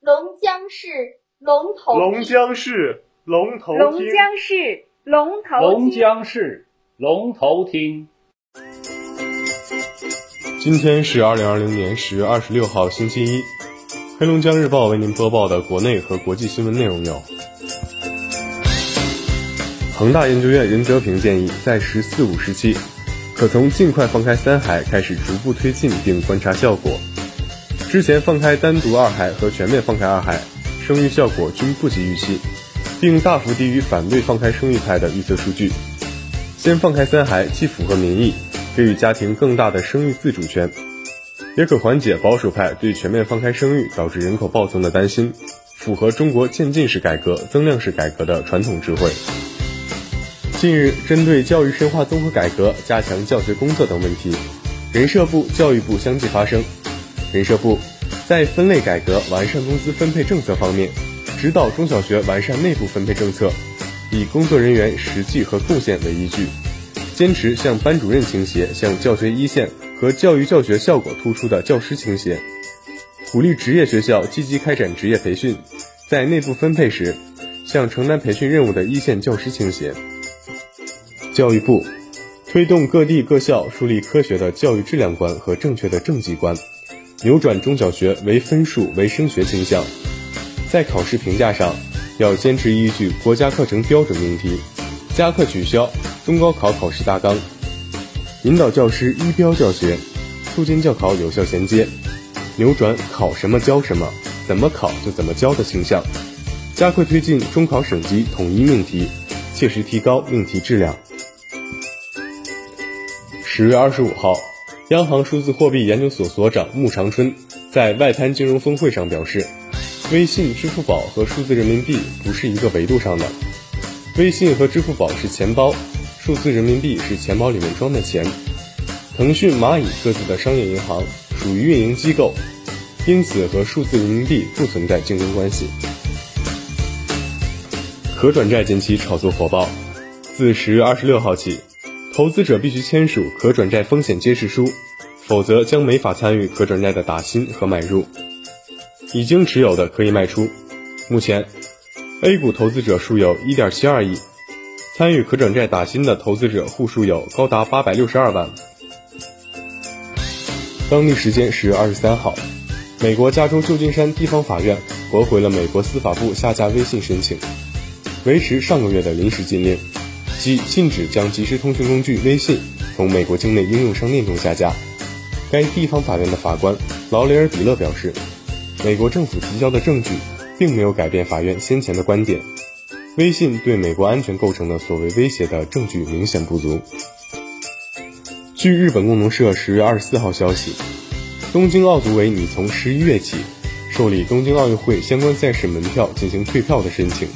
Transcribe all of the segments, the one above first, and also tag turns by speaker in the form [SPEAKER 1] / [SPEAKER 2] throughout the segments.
[SPEAKER 1] 龙江市龙头
[SPEAKER 2] 龙江市龙头
[SPEAKER 3] 龙。江市龙头
[SPEAKER 4] 龙江市龙头厅。
[SPEAKER 2] 今天是二零二零年十月二十六号，星期一。黑龙江日报为您播报的国内和国际新闻内容有：恒大研究院任泽平建议，在“十四五”时期，可从尽快放开三孩开始逐步推进并观察效果。之前放开单独二孩和全面放开二孩，生育效果均不及预期，并大幅低于反对放开生育派的预测数据。先放开三孩，既符合民意，给予家庭更大的生育自主权，也可缓解保守派对全面放开生育导致人口暴增的担心，符合中国渐进式改革、增量式改革的传统智慧。近日，针对教育深化综合改革、加强教学工作等问题，人社部、教育部相继发声。人社部在分类改革、完善工资分配政策方面，指导中小学完善内部分配政策，以工作人员实际和贡献为依据，坚持向班主任倾斜，向教学一线和教育教学效果突出的教师倾斜，鼓励职业学校积极开展职业培训，在内部分配时，向承担培训任务的一线教师倾斜。教育部推动各地各校树立科学的教育质量观和正确的政绩观，扭转中小学唯分数唯升学倾向。在考试评价上，要坚持依据国家课程标准命题，加课取消中高考考试大纲，引导教师一标教学，促进教考有效衔接，扭转考什么教什么，怎么考就怎么教的倾向，加快推进中考省级统一命题，切实提高命题质量。十月二十五号，央行数字货币研究所所长穆长春在外滩金融峰会上表示，微信、支付宝和数字人民币不是一个维度上的，微信和支付宝是钱包，数字人民币是钱包里面装的钱。腾讯、蚂蚁各自的商业银行属于运营机构，因此和数字人民币不存在竞争关系。可转债近期炒作火爆，自十月二十六号起。投资者必须签署可转债风险揭示书，否则将没法参与可转债的打新和买入。已经持有的可以卖出。目前，A 股投资者数有1.72亿，参与可转债打新的投资者户数有高达862万。当地时间十月二十三号，美国加州旧金山地方法院驳回了美国司法部下架微信申请，维持上个月的临时禁令。即禁止将即时通讯工具微信从美国境内应用商店中下架。该地方法院的法官劳雷尔·比勒表示，美国政府提交的证据并没有改变法院先前的观点，微信对美国安全构成的所谓威胁的证据明显不足。据日本共同社十月二十四号消息，东京奥组委拟从十一月起受理东京奥运会相关赛事门票进行退票的申请。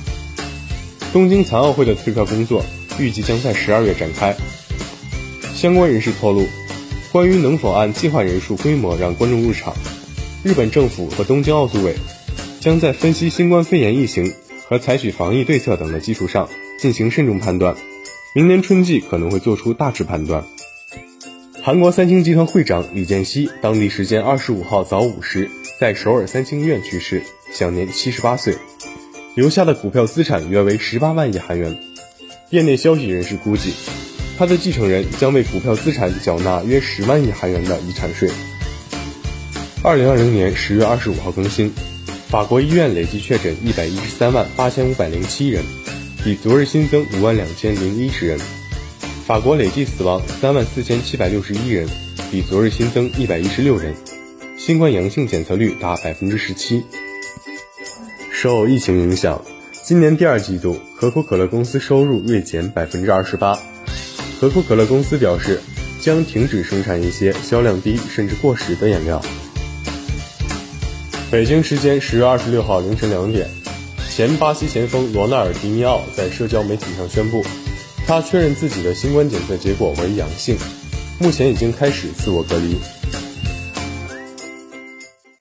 [SPEAKER 2] 东京残奥会的退票工作。预计将在十二月展开。相关人士透露，关于能否按计划人数规模让观众入场，日本政府和东京奥组委将在分析新冠肺炎疫情和采取防疫对策等的基础上进行慎重判断。明年春季可能会做出大致判断。韩国三星集团会长李健熙当地时间二十五号早五时在首尔三星医院去世，享年七十八岁，留下的股票资产约为十八万亿韩元。业内消息人士估计，他的继承人将为股票资产缴纳约十万亿韩元的遗产税。二零二零年十月二十五号更新，法国医院累计确诊一百一十三万八千五百零七人，比昨日新增五万两千零一十人。法国累计死亡三万四千七百六十一人，比昨日新增一百一十六人。新冠阳性检测率达百分之十七。受疫情影响。今年第二季度，可口可乐公司收入锐减百分之二十八。可口可乐公司表示，将停止生产一些销量低甚至过时的饮料。北京时间十月二十六号凌晨两点，前巴西前锋罗纳尔迪尼奥在社交媒体上宣布，他确认自己的新冠检测结果为阳性，目前已经开始自我隔离。